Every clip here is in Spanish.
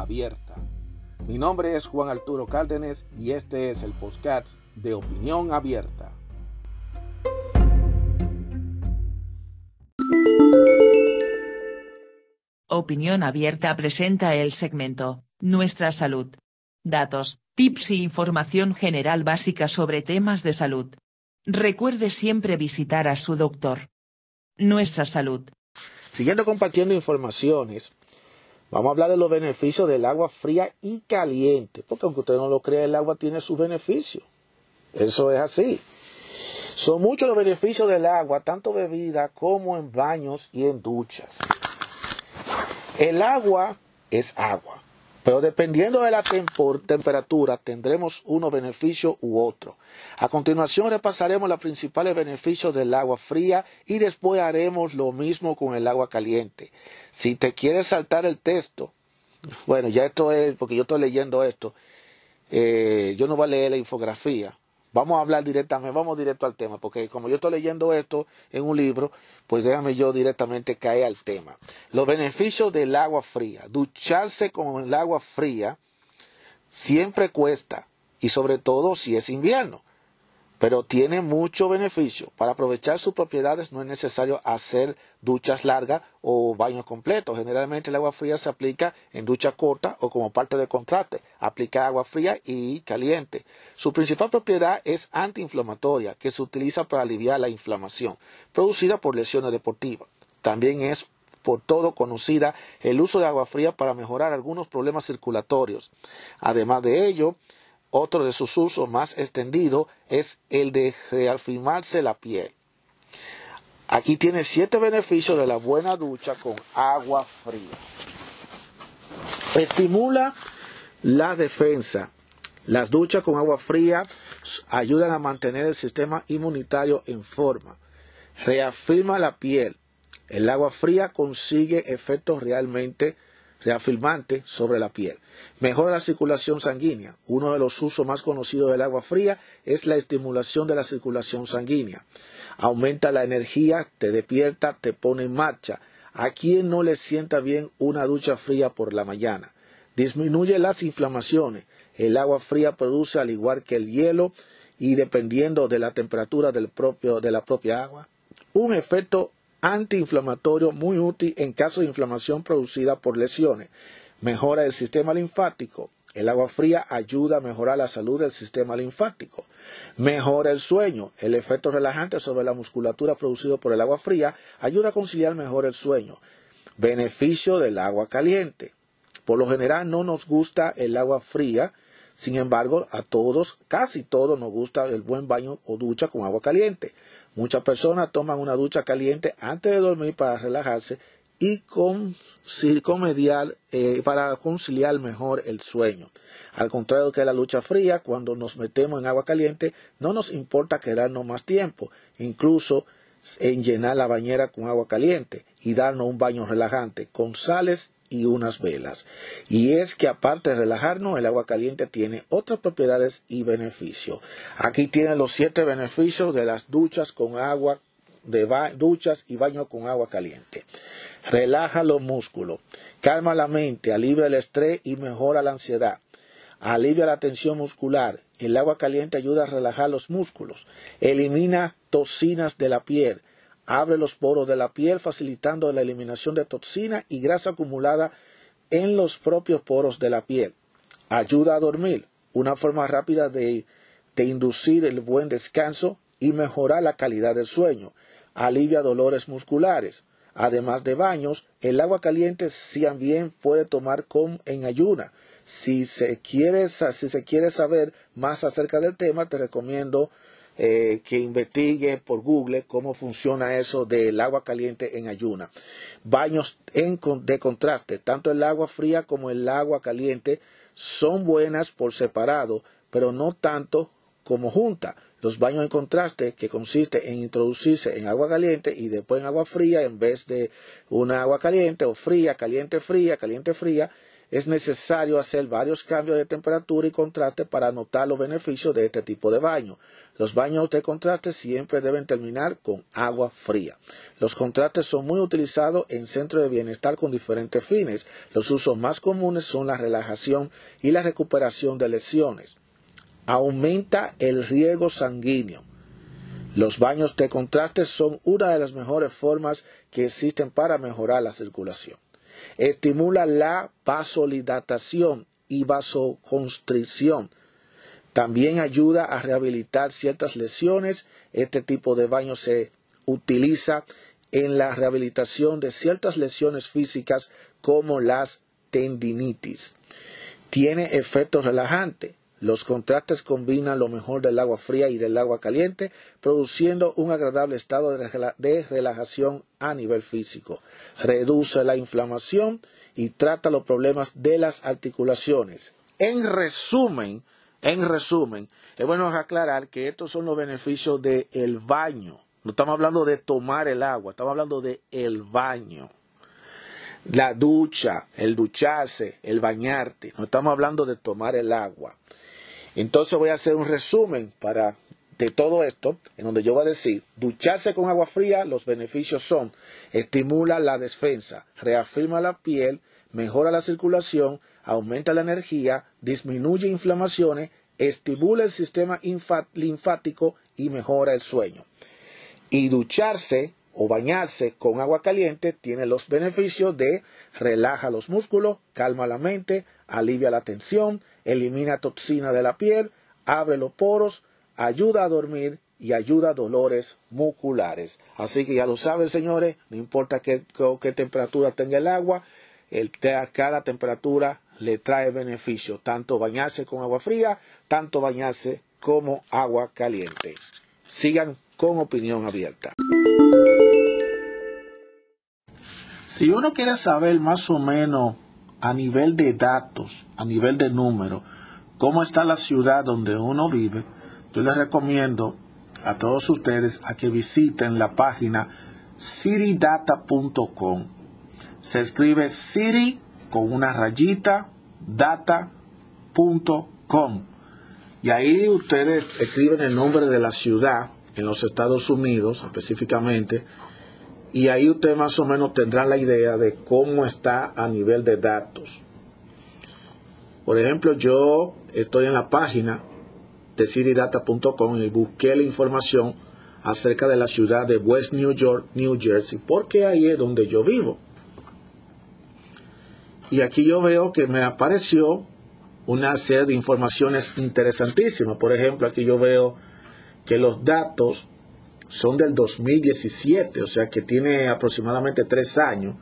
abierta. Mi nombre es Juan Arturo Cárdenas y este es el podcast de Opinión Abierta. Opinión Abierta presenta el segmento, Nuestra Salud. Datos, tips y información general básica sobre temas de salud. Recuerde siempre visitar a su doctor. Nuestra Salud. Siguiendo compartiendo informaciones, vamos a hablar de los beneficios del agua fría y caliente, porque aunque usted no lo crea, el agua tiene sus beneficios. Eso es así. Son muchos los beneficios del agua, tanto bebida como en baños y en duchas. El agua es agua, pero dependiendo de la temperatura tendremos unos beneficios u otro. A continuación repasaremos los principales beneficios del agua fría y después haremos lo mismo con el agua caliente. Si te quieres saltar el texto, bueno, ya esto es porque yo estoy leyendo esto, eh, yo no voy a leer la infografía, Vamos a hablar directamente, vamos directo al tema, porque como yo estoy leyendo esto en un libro, pues déjame yo directamente caer al tema. Los beneficios del agua fría. Ducharse con el agua fría siempre cuesta, y sobre todo si es invierno pero tiene mucho beneficio. Para aprovechar sus propiedades no es necesario hacer duchas largas o baños completos. Generalmente el agua fría se aplica en ducha corta o como parte del contraste. Aplica agua fría y caliente. Su principal propiedad es antiinflamatoria, que se utiliza para aliviar la inflamación producida por lesiones deportivas. También es por todo conocida el uso de agua fría para mejorar algunos problemas circulatorios. Además de ello, otro de sus usos más extendido es el de reafirmarse la piel. Aquí tiene siete beneficios de la buena ducha con agua fría. Estimula la defensa. Las duchas con agua fría ayudan a mantener el sistema inmunitario en forma. Reafirma la piel. El agua fría consigue efectos realmente reafirmante sobre la piel. Mejora la circulación sanguínea. Uno de los usos más conocidos del agua fría es la estimulación de la circulación sanguínea. Aumenta la energía, te despierta, te pone en marcha. ¿A quien no le sienta bien una ducha fría por la mañana? Disminuye las inflamaciones. El agua fría produce, al igual que el hielo, y dependiendo de la temperatura del propio, de la propia agua, un efecto antiinflamatorio muy útil en caso de inflamación producida por lesiones. Mejora el sistema linfático. El agua fría ayuda a mejorar la salud del sistema linfático. Mejora el sueño. El efecto relajante sobre la musculatura producido por el agua fría ayuda a conciliar mejor el sueño. Beneficio del agua caliente. Por lo general no nos gusta el agua fría sin embargo, a todos, casi todos nos gusta el buen baño o ducha con agua caliente. Muchas personas toman una ducha caliente antes de dormir para relajarse y eh, para conciliar mejor el sueño. Al contrario que la ducha fría, cuando nos metemos en agua caliente, no nos importa quedarnos más tiempo, incluso en llenar la bañera con agua caliente y darnos un baño relajante con sales y unas velas. Y es que aparte de relajarnos, el agua caliente tiene otras propiedades y beneficios. Aquí tienen los siete beneficios de las duchas con agua, de duchas y baños con agua caliente. Relaja los músculos, calma la mente, alivia el estrés y mejora la ansiedad. Alivia la tensión muscular. El agua caliente ayuda a relajar los músculos. Elimina toxinas de la piel Abre los poros de la piel facilitando la eliminación de toxina y grasa acumulada en los propios poros de la piel. Ayuda a dormir, una forma rápida de, inducir el buen descanso y mejorar la calidad del sueño. Alivia dolores musculares. Además de baños, el agua caliente también puede tomar con, en ayuna. Si se, quiere, si se quiere saber más acerca del tema, te recomiendo eh, que investigue por Google cómo funciona eso del agua caliente en ayuna. Baños de contraste, tanto el agua fría como el agua caliente son buenas por separado, pero no tanto como junta. Los baños en contraste, que consiste en introducirse en agua caliente y después en agua fría en vez de una agua caliente o fría, caliente, fría, caliente, fría, es necesario hacer varios cambios de temperatura y contraste para notar los beneficios de este tipo de baño. Los baños de contraste siempre deben terminar con agua fría. Los contrastes son muy utilizados en centros de bienestar con diferentes fines. Los usos más comunes son la relajación y la recuperación de lesiones aumenta el riego sanguíneo. Los baños de contraste son una de las mejores formas que existen para mejorar la circulación. Estimula la vasodilatación y vasoconstricción. También ayuda a rehabilitar ciertas lesiones. Este tipo de baño se utiliza en la rehabilitación de ciertas lesiones físicas como las tendinitis. Tiene efecto relajante los contrastes combinan lo mejor del agua fría y del agua caliente, produciendo un agradable estado de relajación a nivel físico. Reduce la inflamación y trata los problemas de las articulaciones. En resumen, en resumen, es bueno aclarar que estos son los beneficios del baño. No estamos hablando de tomar el agua, estamos hablando de el baño. La ducha, el ducharse, el bañarte. No estamos hablando de tomar el agua. Entonces voy a hacer un resumen para de todo esto, en donde yo voy a decir, ducharse con agua fría, los beneficios son, estimula la defensa, reafirma la piel, mejora la circulación, aumenta la energía, disminuye inflamaciones, estimula el sistema linfático y mejora el sueño. Y ducharse o bañarse con agua caliente tiene los beneficios de relaja los músculos, calma la mente, alivia la tensión, elimina toxina de la piel, abre los poros, ayuda a dormir y ayuda a dolores musculares. Así que ya lo saben, señores, no importa qué, temperatura tenga el agua, el, cada temperatura le trae beneficio, tanto bañarse con agua fría, tanto bañarse como agua caliente. Sigan con opinión abierta. Si uno quiere saber más o menos a nivel de datos, a nivel de número, cómo está la ciudad donde uno vive, yo les recomiendo a todos ustedes a que visiten la página citydata.com. Se escribe city con una rayita data.com. Y ahí ustedes escriben el nombre de la ciudad en los Estados Unidos específicamente y ahí usted más o menos tendrá la idea de cómo está a nivel de datos. Por ejemplo, yo estoy en la página de citydata.com y busqué la información acerca de la ciudad de West New York, New Jersey, porque ahí es donde yo vivo. Y aquí yo veo que me apareció una serie de informaciones interesantísimas. Por ejemplo, aquí yo veo que los datos son del 2017, o sea que tiene aproximadamente tres años,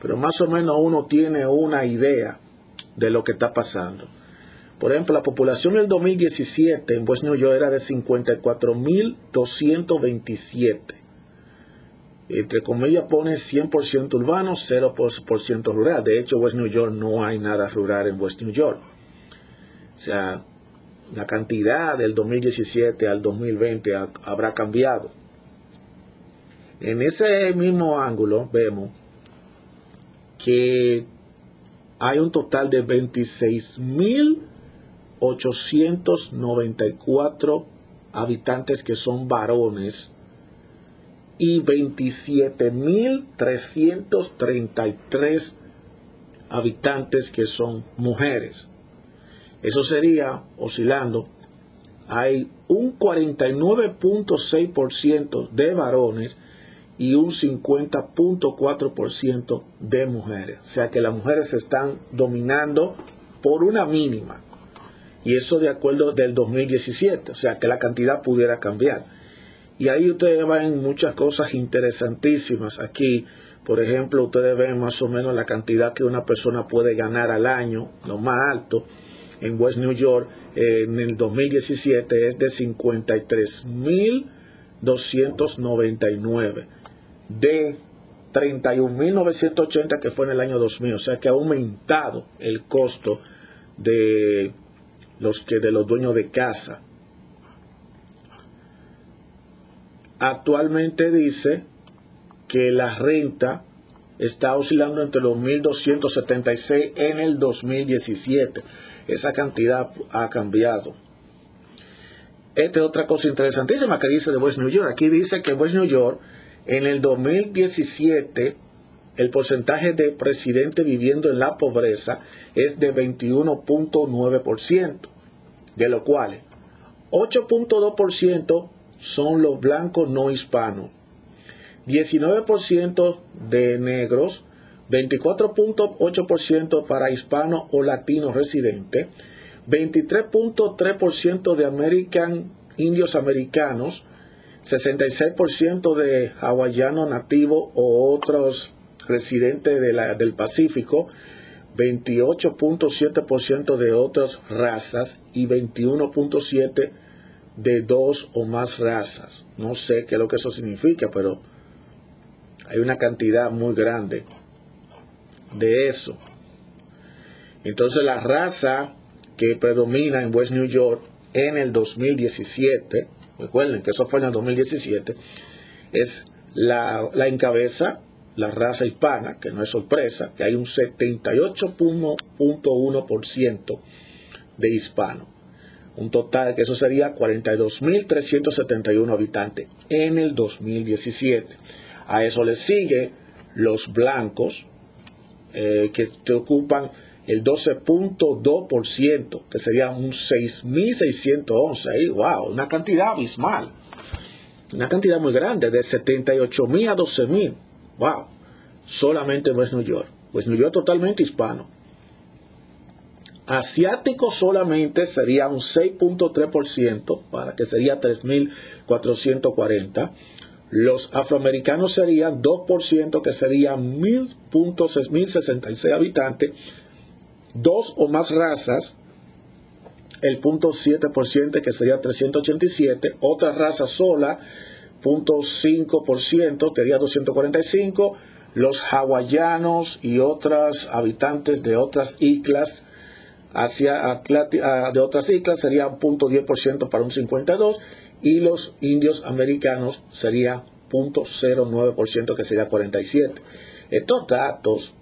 pero más o menos uno tiene una idea de lo que está pasando. Por ejemplo, la población del 2017 en West New York era de 54.227. Entre comillas pone 100% urbano, 0% rural. De hecho, West New York no hay nada rural en West New York. O sea, la cantidad del 2017 al 2020 habrá cambiado. En ese mismo ángulo vemos que hay un total de 26.894 habitantes que son varones y 27.333 habitantes que son mujeres. Eso sería, oscilando, hay un 49.6% de varones y un 50.4% de mujeres. O sea que las mujeres se están dominando por una mínima. Y eso de acuerdo del 2017. O sea que la cantidad pudiera cambiar. Y ahí ustedes ven muchas cosas interesantísimas aquí. Por ejemplo, ustedes ven más o menos la cantidad que una persona puede ganar al año, lo más alto, en West New York en el 2017 es de 53.299 de 31.980 que fue en el año 2000. O sea que ha aumentado el costo de los que de los dueños de casa. Actualmente dice que la renta está oscilando entre los 1.276 en el 2017. Esa cantidad ha cambiado. Esta es otra cosa interesantísima que dice de West New York. Aquí dice que West New York en el 2017 el porcentaje de presidente viviendo en la pobreza es de 21.9%, de lo cual 8.2% son los blancos no hispanos, 19% de negros, 24.8% para hispanos o latinos residentes, 23.3% de american, indios americanos, 66% de hawaianos nativos o otros residentes de la, del Pacífico, 28.7% de otras razas y 21.7% de dos o más razas. No sé qué es lo que eso significa, pero hay una cantidad muy grande de eso. Entonces la raza que predomina en West New York en el 2017, recuerden que eso fue en el 2017, es la, la encabeza la raza hispana, que no es sorpresa, que hay un 78.1% de hispanos. Un total que eso sería 42.371 habitantes en el 2017. A eso le sigue los blancos, eh, que te ocupan el 12.2%, que sería un 6.611. Ahí, wow, una cantidad abismal. Una cantidad muy grande, de 78.000 a 12.000. Wow, solamente West New York. West New York totalmente hispano. Asiático solamente sería un 6.3%, para que sería 3.440. Los afroamericanos serían 2%, que serían 1.066 habitantes. Dos o más razas, el 0.7%, que sería 387. Otra raza sola, 0.5%, sería 245. Los hawaianos y otras habitantes de otras islas hacia de otras islas sería 0.10% para un 52 y los indios americanos sería 0.09% que sería 47. Estos datos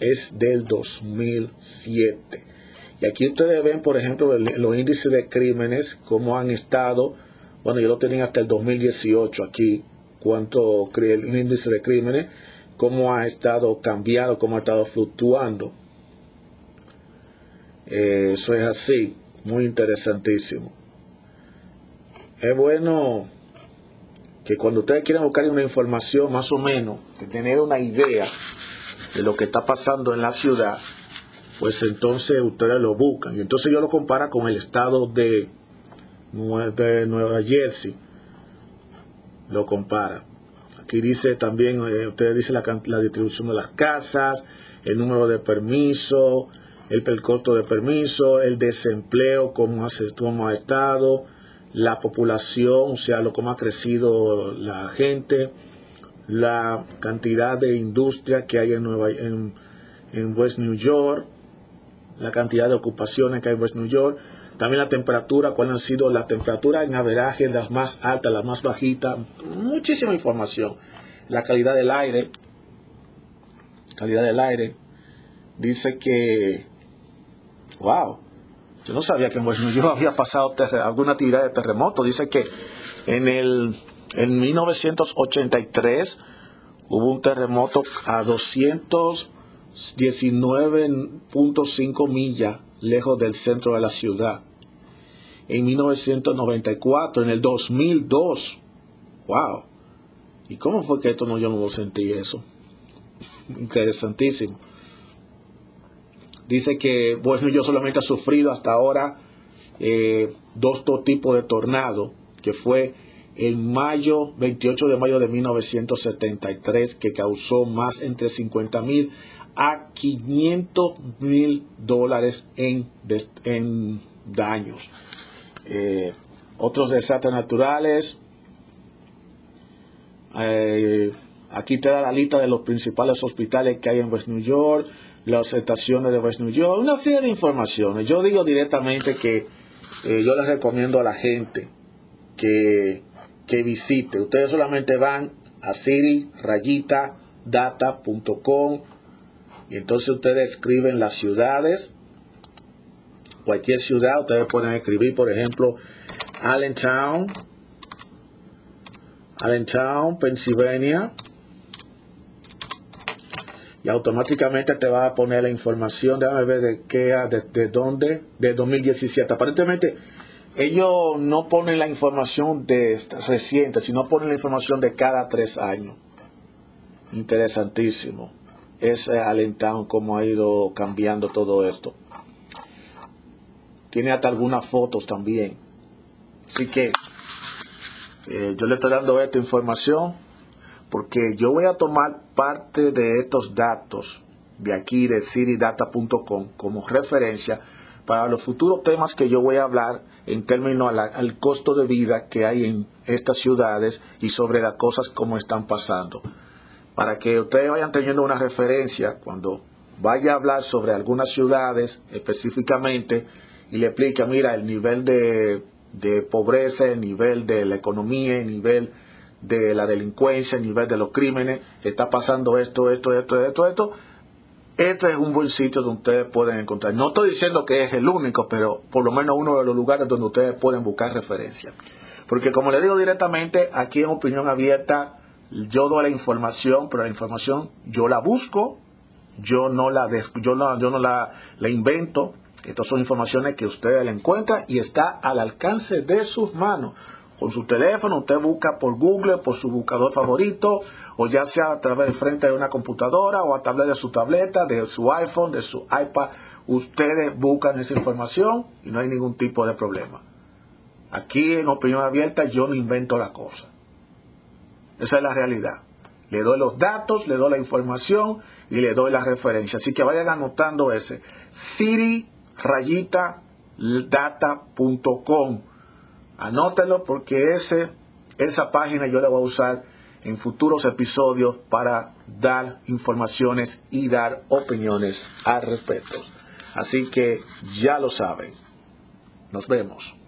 es del 2007. Y aquí ustedes ven, por ejemplo, los índices de crímenes, cómo han estado bueno, yo lo tenía hasta el 2018 aquí, cuánto el índice de crímenes, cómo ha estado cambiado, cómo ha estado fluctuando. Eh, eso es así, muy interesantísimo. Es bueno que cuando ustedes quieran buscar una información más o menos, de tener una idea de lo que está pasando en la ciudad, pues entonces ustedes lo buscan. Y entonces yo lo comparo con el estado de Nueva Jersey lo compara. Aquí dice también, eh, usted dice la, la, distribución de las casas, el número de permisos, el, el, costo de permiso, el desempleo, cómo, hace, cómo ha estado, la población, o sea, lo cómo ha crecido la gente, la cantidad de industria que hay en, Nueva, en, en West New York, la cantidad de ocupaciones que hay en West New York, también la temperatura, cuál han sido la temperatura en averaje, las más altas, las más bajitas, muchísima información. La calidad del aire, calidad del aire, dice que, wow, yo no sabía que en yo había pasado alguna actividad de terremoto. Dice que en el en 1983 hubo un terremoto a 219.5 millas lejos del centro de la ciudad. En 1994, en el 2002. ¡Wow! ¿Y cómo fue que esto no, yo no lo sentí eso? Interesantísimo. Dice que, bueno, yo solamente he sufrido hasta ahora eh, dos, tipos de tornado, que fue en mayo, 28 de mayo de 1973, que causó más entre 50 mil a 500 mil dólares en, en daños. Eh, otros desastres naturales. Eh, aquí te da la lista de los principales hospitales que hay en West New York. Las estaciones de West New York, una serie de informaciones. Yo digo directamente que eh, yo les recomiendo a la gente que, que visite. Ustedes solamente van a data.com y entonces ustedes escriben las ciudades, cualquier ciudad, ustedes pueden escribir, por ejemplo, Allentown, Allentown, Pennsylvania, y automáticamente te va a poner la información, déjame ver de qué, de, de dónde, de 2017. Aparentemente ellos no ponen la información de reciente, sino ponen la información de cada tres años. Interesantísimo. Es alentado cómo ha ido cambiando todo esto. Tiene hasta algunas fotos también. Así que eh, yo le estoy dando esta información porque yo voy a tomar parte de estos datos de aquí de citydata.com como referencia para los futuros temas que yo voy a hablar en términos al costo de vida que hay en estas ciudades y sobre las cosas como están pasando. Para que ustedes vayan teniendo una referencia cuando vaya a hablar sobre algunas ciudades específicamente y le explica, mira, el nivel de, de pobreza, el nivel de la economía, el nivel de la delincuencia, el nivel de los crímenes, está pasando esto, esto, esto, esto, esto. Este es un buen sitio donde ustedes pueden encontrar. No estoy diciendo que es el único, pero por lo menos uno de los lugares donde ustedes pueden buscar referencia. Porque como le digo directamente, aquí en Opinión Abierta, yo doy la información, pero la información yo la busco, yo no la, yo no, yo no la, la invento. Estas son informaciones que ustedes la encuentran y está al alcance de sus manos con su teléfono, usted busca por Google, por su buscador favorito, o ya sea a través de frente de una computadora o a través de su tableta, de su iPhone, de su iPad, ustedes buscan esa información y no hay ningún tipo de problema. Aquí en Opinión Abierta yo no invento la cosa. Esa es la realidad. Le doy los datos, le doy la información y le doy la referencia. Así que vayan anotando ese. Siri rayita data.com Anótelo porque ese, esa página yo la voy a usar en futuros episodios para dar informaciones y dar opiniones al respecto. Así que ya lo saben. Nos vemos.